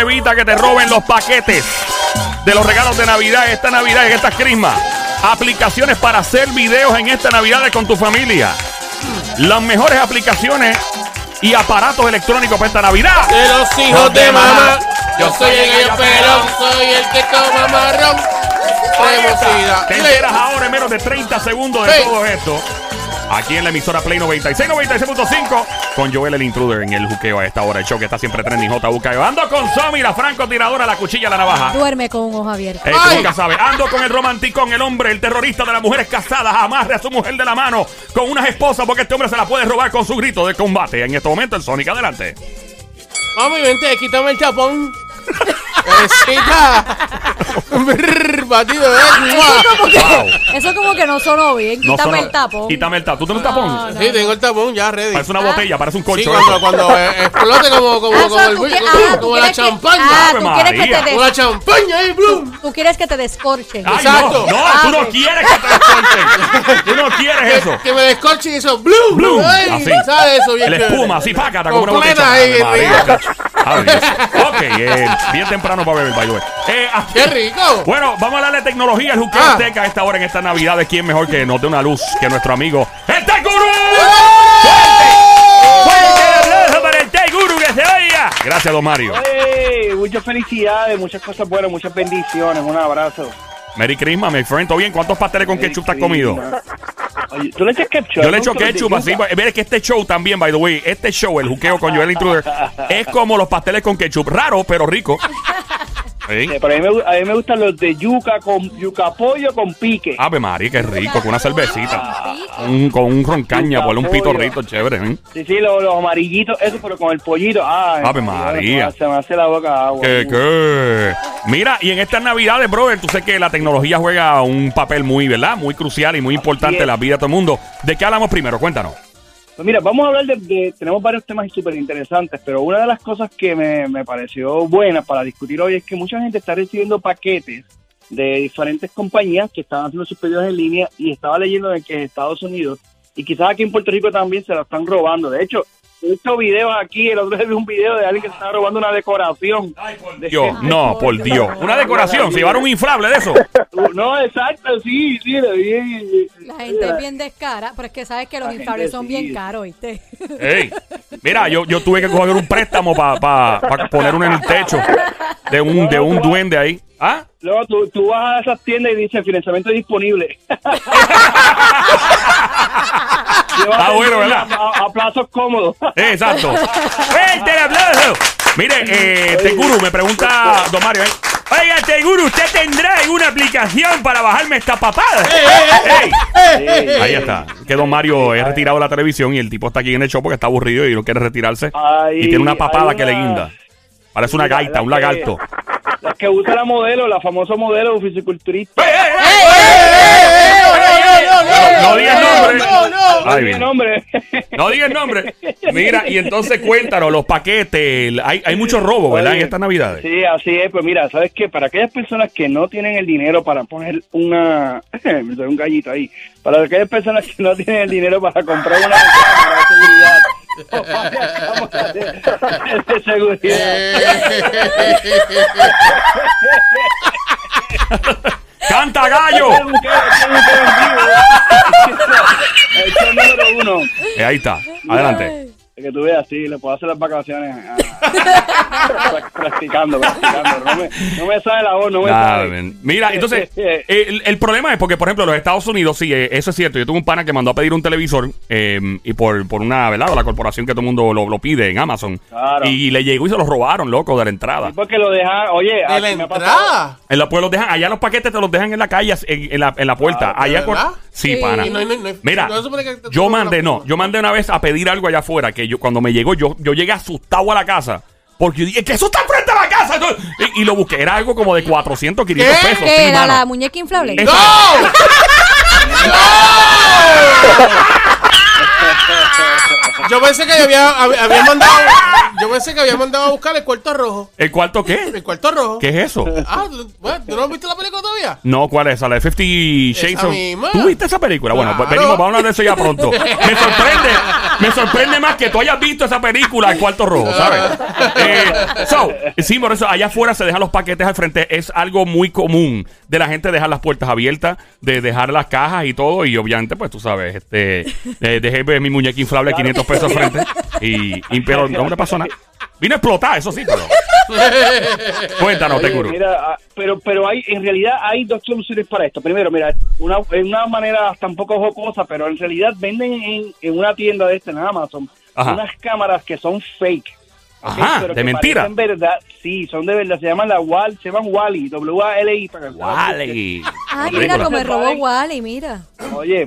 Evita que te roben los paquetes de los regalos de Navidad esta Navidad, en esta crisma. Aplicaciones para hacer videos en esta Navidad con tu familia. Las mejores aplicaciones y aparatos electrónicos para esta Navidad. De los hijos de mamá. Yo soy el gallo pelón, soy el que toma marrón. Te enteras ahora en menos de 30 segundos de todo esto. Aquí en la emisora Play 96, 96.5 con Joel el Intruder en el juqueo a esta hora. El show que está siempre trending JUK. Ando con Somi, la francotiradora, la cuchilla, la navaja. Duerme con un ojo abierto. Tú Ay. nunca sabes. Ando con el romanticón, el hombre, el terrorista de las mujeres casadas. Amarre a su mujer de la mano con unas esposas porque este hombre se la puede robar con su grito de combate. En este momento, el Sonic, adelante. Mami, vente, quítame el chapón. Batido, eh. Eso como, que, Wow. eso como que no sonó bien. No Quítame sonó- el tapón. Quítame el tapón. ¿Tú tienes un tapón? No, no. Sí, tengo el tapón ya ready. Parece una botella, parece un Sí, colchón. cuando, cuando eh, explote como, como, Ah, como, el, tú como, ah, tú como la quieres que- champaña. Ah, Ave tú quieres que María. te Como la des, champaña ahí, Bloom. tú quieres que te descorchen. Ay, Exacto. no, no, Ah, tú no quieres que te descorten. Tú no quieres eso. Que, que me descorchen eso. Bloom. Bloom, Ay, así. ¿Sabes eso? Bien El chévere. espuma, así, pácata, como una Completa botella. ahí, Ave. María. Ok, eh, bien temprano para beber, by the way. Eh, ah, ¡Qué rico! Bueno, vamos a hablar de tecnología. El juqueo Ah. Azteca a esta hora en esta Navidad. ¿De quién mejor que nos dé una luz que nuestro amigo el Tech Guru? ¡Fuerte! ¡Fuerte el aplauso para el Tech Guru que se oiga! Gracias, don Mario. Hey, muchas felicidades, muchas cosas buenas, muchas bendiciones. Un abrazo. Merry Christmas, my friend. ¿Todo bien? ¿Cuántos pasteles con ketchup te has comido? ¿Tú le echas ketchup? Yo le echo ketchup así. Mire que este show también, by the way, este show, el juqueo con Joel Intruder, es como los pasteles con ketchup. Raro, pero rico. Sí. Eh, Pero a mí, me, a mí me gustan los de yuca con yuca pollo con pique. Ave María, qué rico, con una cervecita. Un- con un roncaña, ponle un pitorrito chévere. ¿eh? Sí, sí, los, los amarillitos, eso, pero con el pollito. Ay, Ave María. Se me hace la boca agua. ¿Qué, qué? Mira, y en estas navidades, brother, tú sé que la tecnología juega un papel muy, ¿verdad? Muy crucial y muy importante en la vida de todo el mundo. ¿De qué hablamos primero? Cuéntanos. Pues mira, vamos a hablar de, tenemos varios temas súper interesantes, pero una de las cosas que me, me pareció buena para discutir hoy es que mucha gente está recibiendo paquetes de diferentes compañías que están haciendo sus pedidos en línea y estaba leyendo de que en Estados Unidos y quizás aquí en Puerto Rico también se lo están robando. De hecho, he visto videos aquí, el otro día vi un video de alguien que se estaba robando una decoración. De- Dios, no, por Dios. Una decoración, se llevaron un inflable de eso. No, exacto, sí, sí, lo vi. La gente es bien descara, pero es que sabes que los La inflables gente son sí. bien caros, ¿viste? Ey, mira, yo, yo tuve que coger un préstamo para poner uno en el techo de un, de un duende ahí. ¿Ah? Luego tú, tú vas a esas tiendas y dices financiamiento disponible. Está bueno, ¿verdad? A, a plazos cómodos. Eh, Exacto. ¡Fuerte el aplauso! Mire, eh, Teguru, me pregunta Don Mario. ¿eh? Oiga, Teguru, ¿usted tendrá alguna aplicación para bajarme esta papada? Ey. Ahí está. Que Don Mario es retirado de la televisión y el tipo está aquí en el show porque está aburrido y no quiere retirarse. Y tiene una papada que le guinda. Parece una gaita, la un que- lagarto. La que usa la modelo, la famosa modelo fisiculturista. ¡Ey, ey, ey! No digas nombre. No, no. Ay, nombre. No diga el nombre. Mira, y entonces cuéntanos, los paquetes. Hay, hay mucho robo, ¿verdad? En estas navidades. Sí, así es. Pues mira, ¿sabes qué? Para aquellas personas que no tienen el dinero para poner una... Un gallito ahí. Para aquellas personas que no tienen el dinero para comprar una cámara de seguridad. o de seguridad. ¡Canta gallo! Este es un que- este es un que en vivo. Este es el número uno. Eh, ahí está. Adelante. Que tú veas, sí, le puedo hacer las vacaciones practicando, practicando. No me, no me sale la voz, no me Nada, sale. Mira, entonces, el, el problema es porque, por ejemplo, los Estados Unidos, sí, eh, eso es cierto. Yo tuve un pana que mandó a pedir un televisor eh, y por, por una, ¿verdad? La corporación que todo el mundo lo, lo pide en Amazon. Claro. Y le llegó y se lo robaron, loco, de la entrada. Sí, porque lo deja, oye, De la entrada. En la, pues los dejan, allá los paquetes te los dejan en la calle, en, en la, en la puerta. Ah, allá. Sí, Sí. pana. No no Mira, yo mandé, no, yo mandé una vez a pedir algo allá afuera que yo cuando me llegó, yo, yo llegué asustado a la casa. Porque yo dije, que eso está frente a la casa. Y, y lo busqué, era algo como de 400, 500 ¿Qué? pesos. ¿Qué sí, era mano. la muñeca inflable? Es- ¡No! yo pensé que había, había, mandado. Yo pensé que había mandado a buscar el cuarto rojo. ¿El cuarto qué? El cuarto rojo. ¿Qué es eso? Ah, bueno, ¿tú no has visto la película todavía? No, ¿cuál es? La de Fifty Shades Esa of... misma. ¿Tú viste esa película? Bueno, pues Claro. venimos, vamos a hablar de eso ya pronto. Me sorprende, me sorprende más que tú hayas visto esa película, El Cuarto Rojo, ¿sabes? Eh, so, sí, por eso allá afuera se dejan los paquetes al frente. Es algo muy común de la gente dejar las puertas abiertas, de dejar las cajas y todo. Y obviamente, pues tú sabes, este, eh, dejé mi muñeca inflable a 500 pesos frente. Y, y- pero no me pasó nada. Vino a explotar, eso sí, pero... Cuéntanos, Oye, te juro. mira, ah, pero pero hay en realidad hay dos soluciones para esto. Primero, mira, una en una manera hasta un poco jocosa, pero en realidad venden en, en una tienda de este en Amazon Ajá. unas cámaras que son fake. Ajá, Pero de que mentira. parecen verdad, sí, son de verdad. Se llaman la Wall, se llaman Wally, W A L I para que Wally. Ah, Película. mira como me robó. Wally, mira. Oye,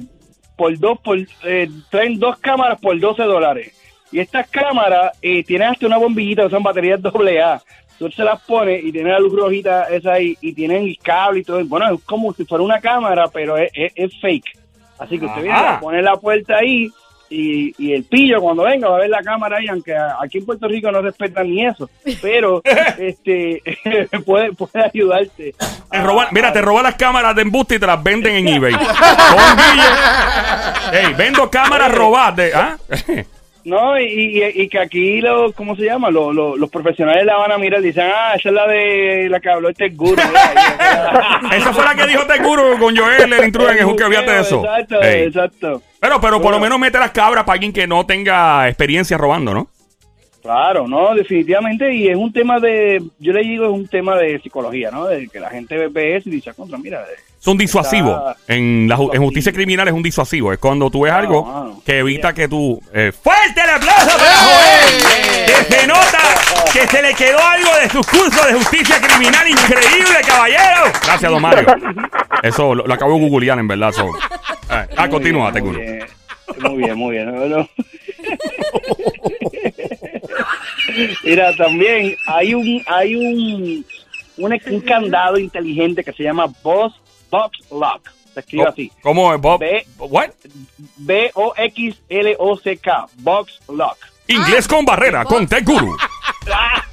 por dos, por eh, traen dos cámaras por 12 dólares. Y estas cámaras eh, tienen hasta una bombillita que son baterías AA. Tú se las pones y tiene la luz rojita esa ahí y tienen el cable y todo. Bueno, es como si fuera una cámara, pero es, es- es fake. Así que usted viene, Ajá. pone la puerta ahí y, y el pillo cuando venga va a ver la cámara ahí, aunque aquí en Puerto Rico no respetan ni eso. Pero este puede, puede ayudarte. Te a- roban- mira, te roban las cámaras de embuste y te las venden en eBay. Con Guille. Ey, vendo cámaras robadas. ¿ah? No, y, y- y que aquí, lo, ¿cómo se llama? Lo- lo- los profesionales la van a mirar y dicen, ah, esa es la de la que habló este guru. Esa fue la que dijo Teguro con Joel, el intruder en el que olvídate de eso. Exacto, Ey. exacto. Pero, pero por lo menos mete las cabras para alguien que no tenga experiencia robando, ¿no? Claro, no, definitivamente. Y es un tema de, yo le digo, es un tema de psicología, ¿no? De que la gente ve eso y dice, "Ah, contra, mira. eh, Es un disuasivo. Está- En, la, ju- en justicia criminal es un disuasivo. Es cuando tú ves algo que evita que tú. eh, ¡Fuerte el aplauso para Joel! Que se nota que se le quedó algo de sus cursos de justicia criminal increíble, caballero. Gracias, don Mario. Eso lo, lo acabo de googlear, en verdad. so. Ah, ah, muy continúa, muy bien, Muy bien, muy bien. no, no. Mira, también hay un hay un, un un candado inteligente que se llama Boss Box Lock. Se escribe así. ¿Cómo es, Bob? Ve- ¿What? B O X L O C K. Box Lock. Inglés con barrera, con Tech Guru.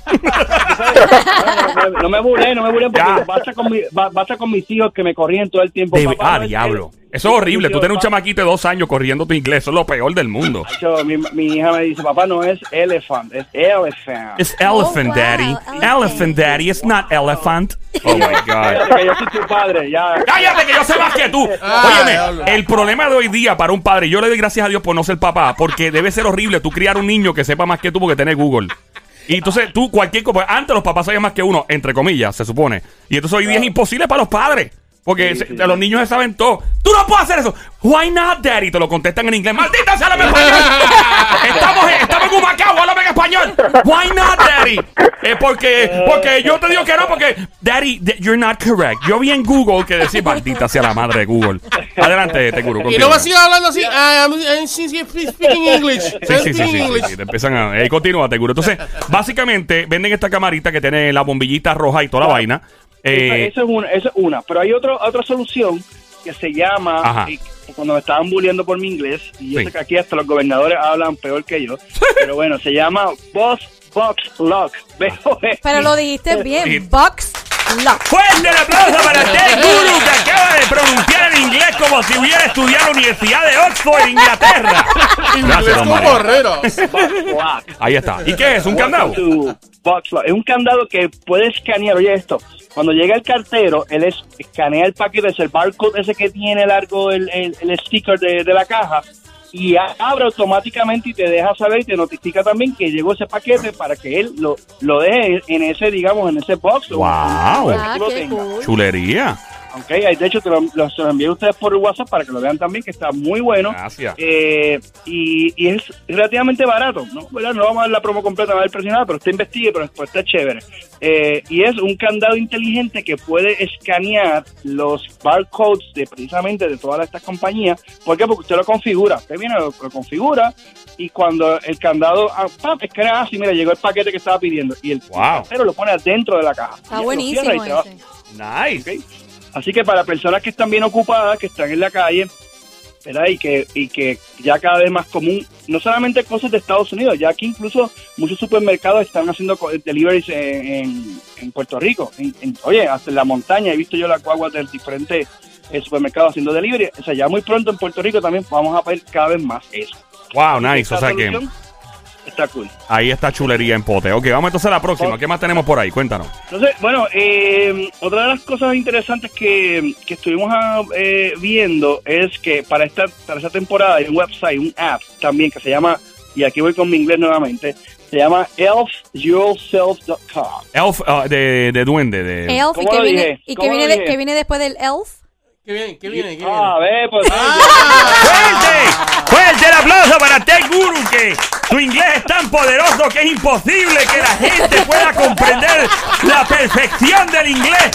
No, no, no me burlé, no me burlé porque Ya. basta con, mi, ba- basta con mis hijos que me corrían todo el tiempo. Papá, ah, no es diablo. Eso es horrible. Tú tienes un chamaquito de dos años corriendo tu inglés. Eso es lo peor del mundo. yo, mi, mi hija me dice, papá, no es elephant, es elephant. It's elephant, wow, daddy. elephant. Elephant, daddy. It's not elephant. Oh, my God. Cállate, que yo soy tu padre, ya. Cállate que yo sé más que tú. Ah, Óyeme, el problema de hoy día para un padre, yo le doy gracias a Dios por no ser papá, porque debe ser horrible tú criar un niño que sepa más que tú porque tiene Google. Y entonces tú, cualquier cosa, antes los papás sabían más que uno, entre comillas, se supone. Y entonces hoy día es imposible para los padres. Porque Sí, sí, los niños se saben todo. Tú no puedes hacer eso. Why not, daddy? Te lo contestan en inglés. Maldita sea, háblame español. estamos, en, estamos en Humacao, háblame en español. Why not, daddy? Eh, porque, porque yo te digo que no, porque, daddy, you're not correct. Yo vi en Google que decía, maldita sea la madre de Google. Adelante, te juro. Y no continúa. va a seguir hablando así. ah, I'm, I'm speaking English. Sí, sí, sí, sí, sí, te empiezan a... Eh, continúa, te juro. Entonces, básicamente, venden esta camarita que tiene la bombillita roja y toda la Claro. vaina. Esa, Eh, esa es una, esa es una. Pero hay otro, otra solución que se llama, Ajá. y cuando me estaban bulleando por mi inglés, y yo Sí. sé que aquí hasta los gobernadores hablan peor que yo, pero bueno, se llama Boss Box Lock. Pero lo dijiste Sí. bien. Box Lock. Fuerte el aplauso para Ted Guru que acaba de pronunciar en inglés como si hubiera estudiado en la Universidad de Oxford, Inglaterra. Inglés Gracias, don como Mario. borrero. Box Lock. Ahí está. ¿Y qué es? ¿Un candado? Es un candado que puede escanear, oye esto, cuando llega el cartero, él es, escanea el paquete, es el barcode ese que tiene largo el, el, el sticker de, de la caja, y abre automáticamente y te deja saber y te notifica también que llegó ese paquete para que él lo, lo deje en ese, digamos, en ese box. Wow. Ah, tú lo qué tengas. cool. Chulería. Ok, ahí, de hecho te lo, lo- se lo envié a ustedes por WhatsApp para que lo vean también, que está muy bueno. Gracias. Eh, y, y es relativamente barato, ¿no? ¿Verdad? No vamos a dar la promo completa, no va a ver precio nada, pero usted investigue, pero después está chévere. Eh, y es un candado inteligente que puede escanear los barcodes de precisamente de todas estas compañías. ¿Por qué? Porque usted lo configura. Usted viene, lo, lo configura y cuando el candado, ah, pam, escanea así, mira, llegó el paquete que estaba pidiendo. Y el Wow. lo pone adentro de la caja. Y Está buenísimo ese. Nice. Ok. Así que para personas que están bien ocupadas, que están en la calle, ¿verdad? Y que, y que ya cada vez más común, no solamente cosas de Estados Unidos, ya que incluso muchos supermercados están haciendo deliveries en, en- en Puerto Rico. En- en- oye, hasta en la montaña he visto yo las guaguas de diferentes eh, supermercados haciendo delivery. O sea, ya muy pronto en Puerto Rico también vamos a ver cada vez más eso. Wow, nice. O sea que Está cool. ahí está chulería en pote. Ok, vamos entonces a la próxima. ¿Qué más tenemos por ahí? Cuéntanos. Entonces, bueno, eh, otra de las cosas interesantes que, que estuvimos ah, eh, viendo es que para esta, para esta temporada hay un website, un app también que se llama, y aquí voy con mi inglés nuevamente, se llama elfyourself.com. Elf uh, de, de duende. De... Elf, y ¿Cómo que lo viene, dije? y que ¿Cómo viene, lo de- dije? que viene después del Elf. ¿Qué viene? ¿Qué viene? ¿Qué Ah, viene? ve, pues... ¡Fuerte! ¡Fuerte el aplauso para Tech Guru! Que su inglés es tan poderoso que es imposible que la gente pueda comprender la perfección del inglés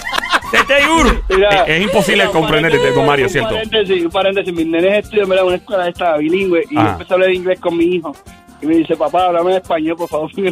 de Tech Guru. Mira, es, es imposible mira, comprender, un de Don Mario, un ¿cierto? paréntesis, un paréntesis. Mis nenes estudian en una escuela esta bilingüe y Ah. yo empecé a hablar inglés con mi hijo. Y me dice, papá, háblame en español, por favor. no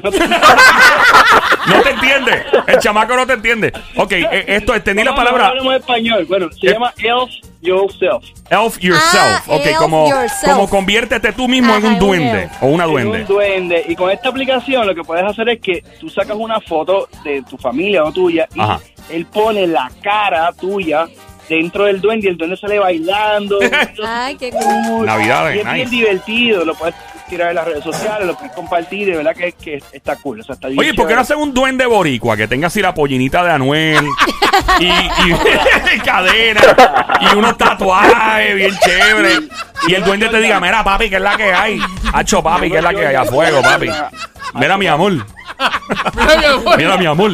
entiende. El chamaco no te entiende. Ok, eh, esto, entendí la palabra Hablemos español. Bueno, se Eh. llama Elf Yourself. elf yourself. Ah, ok, elf como, yourself. como conviértete tú mismo en Ajá, un en un duende elf. o una Es duende. un duende. Y con esta aplicación lo que puedes hacer es que tú sacas una foto de tu familia o tuya y Ajá. él pone la cara tuya dentro del duende y el duende sale bailando. Ay, qué Cool. Navidades, Y es bien divertido. Lo puedes tirar en las redes sociales, lo puedes compartir. De verdad que, que está cool. O sea, está bien Oye, ¿por qué no chévere. hacen un duende boricua que tenga así la pollinita de Anuel y, y cadena y unos tatuajes bien chéveres? Y el duende te diga, mira papi, ¿qué es la que hay? Hacho papi, ¿qué es la que hay? A fuego, papi. Mira mi amor, Mira, mi amor.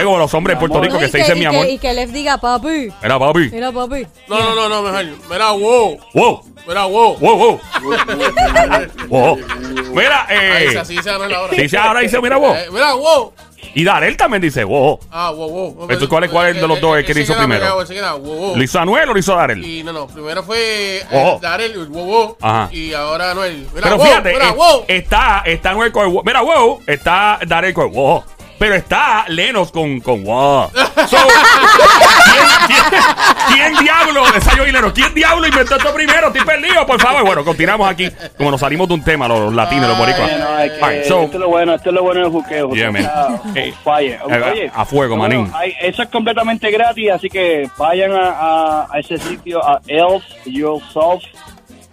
Amor. Luego los hombres de Puerto Rico que se dicen mi amor. Y que Elf diga, papi. Mira papi. Mira, papi. No, no, no, no, mejor. Mira, wow. Wow, Mira, wow. wow, wow. Wow. Mira, eh. así se ahora. Dice ahora, dice, mira wow. Eh, Mira, wow. Y Darel también dice wow. Ah, wow, wow. Entonces, ¿cuál es- cuál es de los dos el que hizo primero? ¿Lo hizo Anuel o lo hizo Darel? Y no, no, primero fue eh. Darel, el wow, wow. Ajá. Y ahora Anuel. Mira, Pero wow, fíjate, mira, eh, wow. está, está Anuel con el wow. Mira, wow. Está Darel con el wow. Pero está Lenos con, con wow. So, ¿quién, quién, quién diablo? Esa yo y Lenos. ¿Quién diablo inventó esto primero? Estoy perdido, por favor. Bueno, continuamos aquí. Como nos salimos de un tema, los, latinos, los boricuas. Oye, no, es que Fine, so, esto es lo bueno, esto es lo bueno del juqueo. Yeah, Hey. Oye, a fuego, bueno, manín. hay- eso es completamente gratis, así que vayan a, a- a ese sitio, a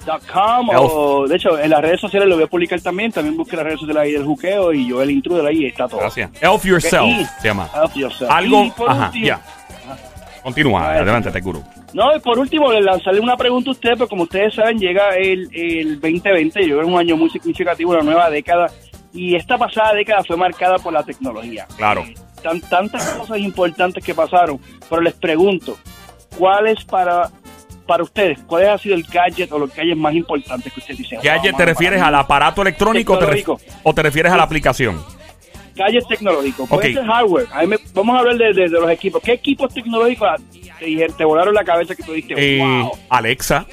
elfyourself.com o de hecho en las redes sociales lo voy a publicar también, también busque las redes sociales ahí del juqueo y yo el intruder ahí está todo. gracias. Elf Yourself Y- se llama. Elf yourself. Algo. Ajá, ya. Continúa, Ay. adelante, te curo. No, y por último, le lanzarle una pregunta a usted, porque como ustedes saben, llega el, el 2020, yo creo que es un año muy significativo, una nueva década, y esta pasada década fue marcada por la tecnología. Claro. Tan, tantas cosas importantes que pasaron, pero les pregunto, ¿cuál es para, para ustedes, cuál ha sido el gadget o los gadgets más importantes que ustedes dicen? ¿Gadget "Wow, te refieres al mí"? aparato electrónico o te ref- Tecnológico. o te refieres a la aplicación? Gadgets tecnológicos, puede Ok. ser hardware. A mí me- vamos a hablar de, de- de los equipos. ¿Qué equipos tecnológicos te, dijeron- te volaron la cabeza que tú dijiste, Eh, wow? Alexa.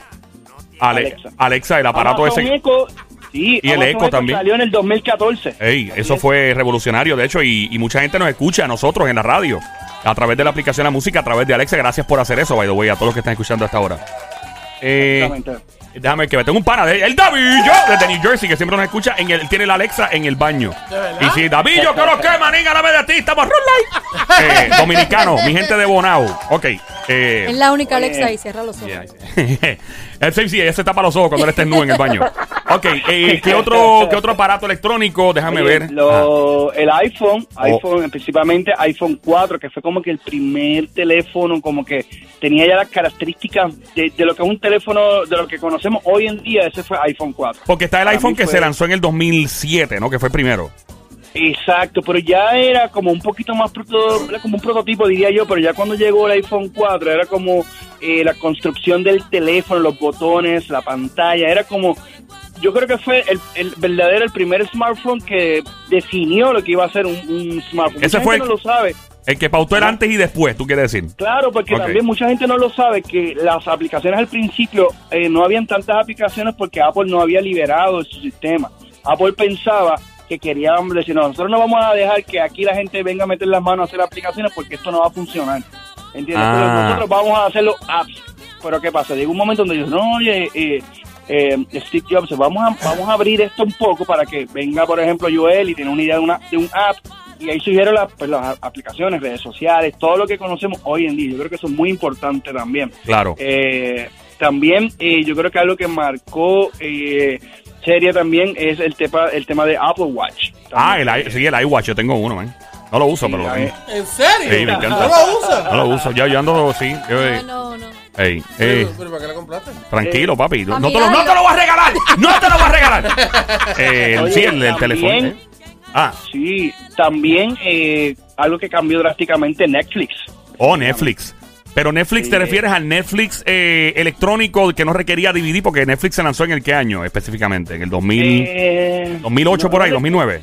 Ale- Alexa. Alexa. el aparato Amazon ese. Echo, sí, Y el Echo también. Salió en el 2014. Ey, eso fue revolucionario, de hecho, y, y mucha gente nos escucha a nosotros en la radio, a través de la aplicación La Música, a través de Alexa. Gracias por hacer eso, by the way, a todos los que están escuchando hasta ahora. Eh, Exactamente. déjame que me tengo un pana de el Davillo desde New Jersey que siempre nos escucha en el tiene la Alexa en el baño. Y si Davillo, que lo que manín, a la vez de ti, estamos. Eh, dominicano, mi gente de Bonao. Ok. Eh, Es la única. Alexa y cierra los ojos. Yeah. Eh, sí, sí, ella se tapa los ojos cuando él esté nu en el baño. Ok, eh, ¿qué, otro, ¿qué otro aparato electrónico? Déjame Oye, ver. Ah. lo- El iPhone, Oh. iPhone, principalmente iPhone 4, que fue como que el primer teléfono, como que tenía ya las características de, de lo que es un teléfono, de lo que conocemos hoy en día, ese fue iPhone 4. Porque está el Para iPhone que fue- se lanzó en el 2007, ¿no? Que fue el primero. Exacto, pero ya era como un poquito más, era como un prototipo, diría yo, pero ya cuando llegó el iPhone 4 era como eh, la construcción del teléfono, los botones, la pantalla, era como, yo creo que fue el, el verdadero, el primer smartphone que definió lo que iba a ser un, un smartphone. Ese Mucha fue gente el- no lo sabe. El que pautó el antes y después, ¿tú quieres decir? Claro, porque también mucha gente no lo sabe que las aplicaciones al principio eh, no habían tantas aplicaciones porque Apple no había liberado su sistema. Apple pensaba que querían decir, no, nosotros no vamos a dejar que aquí la gente venga a meter las manos a hacer aplicaciones porque esto no va a funcionar. ¿Entiendes? Ah. Nosotros vamos a hacer los apps. Pero ¿qué pasa? Llegó un momento donde yo no, oye, eh, eh, Steve Jobs, vamos a, vamos a abrir esto un poco para que venga, por ejemplo, Joel y tiene una idea de, una, de un app. Y ahí surgieron las, pues, las aplicaciones, redes sociales, todo lo que conocemos hoy en día. Yo creo que eso es muy importante también. Claro. Eh, también eh, yo creo que algo que marcó eh, serie también es el tema, el tema de Apple Watch. Ah, el, i- sí, el iWatch, yo tengo uno, man. No lo uso, pero lo tengo. ¿En serio? Sí, me encanta. ¿No lo usas? No lo uso. Yo, yo ando, sí. yo, eh, No, no, no. Ey, Pero, pero ¿para qué la compraste? tranquilo, papi. No, te lo, no te lo voy a regalar. No te lo voy a regalar. Eh, el- Oye, sí, el, el también- teléfono. eh. Ah, Sí, también eh, algo que cambió drásticamente Netflix. oh, Netflix. Pero Netflix, ¿te refieres al Netflix eh, electrónico que no requería DVD? Porque Netflix se lanzó en el qué año específicamente? ¿En el 2000, Eh, 2008 no, por ahí, no, 2009?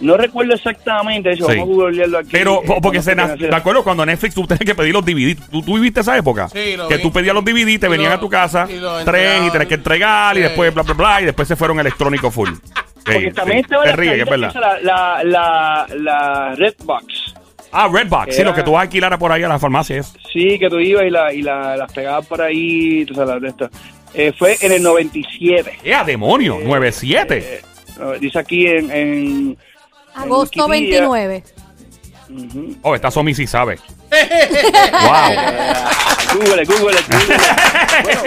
No recuerdo exactamente eso, Sí. vamos a googlearlo aquí. Pero Eh, po- porque se ¿te acuerdas cuando Netflix tú tenías que pedir los DVD? ¿Tú, tú viviste esa época? Sí, lo Que vi. tú pedías los DVD, te Y venían lo- a tu casa, y tres, y tenías que entregar, y después bla, bla, bla, y después se fueron electrónico full. Porque Sí, también estaba Te la, que es verdad. la, la, la, la Redbox. Ah, Redbox, sí, Era- lo que tú vas a alquilar por ahí a las farmacias. Sí, que tú ibas y, la, y la, las pegabas por ahí, tú sabes, de estas. Eh, fue en el 97. ¡Eh, a demonio! 9-7. Eh, eh, dice aquí en... en Agosto Wikipedia. 29. ujú. Oh, esta Somi sí sabe. ¡Wow! Google, Google, Google. Bueno,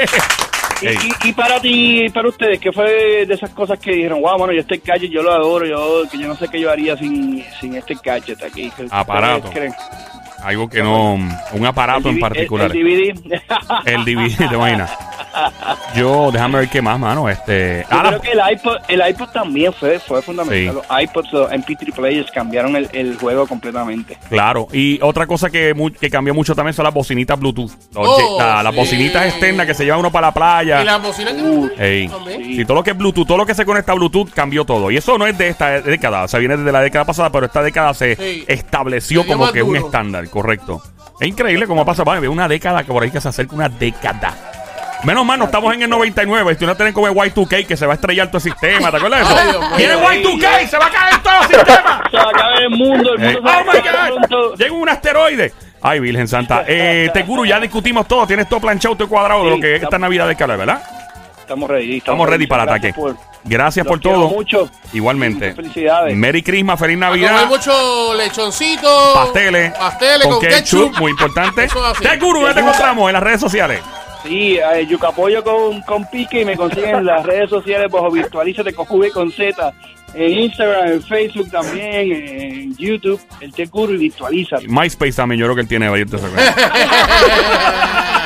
y, Ey. y- y para ti, para ustedes, ¿qué fue de esas cosas que dijeron, wow, bueno, yo este gadget yo lo adoro, yo que yo no sé qué yo haría sin, sin este gadget aquí? ¿Qué Aparato. creen? Algo que no... Un aparato El en particular. El, el DVD. El DVD, te imaginas. Yo, déjame ver qué más, mano. Este... Yo ah, la- creo que el iPod, el iPod también fue, fue fundamental. Sí. Los iPods, los MP3 players cambiaron el, el juego completamente. Claro, y otra cosa que, mu- que cambió mucho también son las bocinitas Bluetooth. Oh, la- las sí. bocinitas externas que se lleva uno para la playa. ¿Y las bocinas que Uh, también? Y todo lo que es Bluetooth, todo lo que se conecta a Bluetooth cambió todo. Y eso no es de esta década, o sea, viene desde la década pasada, pero esta década se Sí. estableció Se como que un estándar, correcto. Es increíble cómo pasa, vale, una década que por ahí que se acerca una década. Menos mal, no estamos en el 99. Estoy no tener como el Y2K que se va a estrellar todo el sistema. ¿Te acuerdas de eso? Viene Y2K, se va a caer todo el sistema. Se va a acabar el mundo, el Eh, mundo se va a oh my God. Llega un asteroide. Ay, Virgen Santa. Eh, Teguru, ya discutimos todo. Tienes todo planchado, todo cuadrado de Sí, lo que es esta estamos- Navidad de calor, ¿verdad? Estamos ready. Estamos ready para el Gracias ataque. por- Gracias los por todo. mucho. Igualmente. Muchas felicidades. Merry Christmas, feliz Navidad. mucho lechoncito. Pasteles. Pasteles con, ketchup. muy importante. Teguru, ¿dónde te encontramos? En las redes sociales. Sí, eh, Yucapollo con, con pique y me consiguen en las redes sociales bajo Virtualízate con V y con Z. En Instagram, en Facebook también, en YouTube, el Tecuro y Virtualízate. MySpace también, yo creo que él tiene abierto cuenta.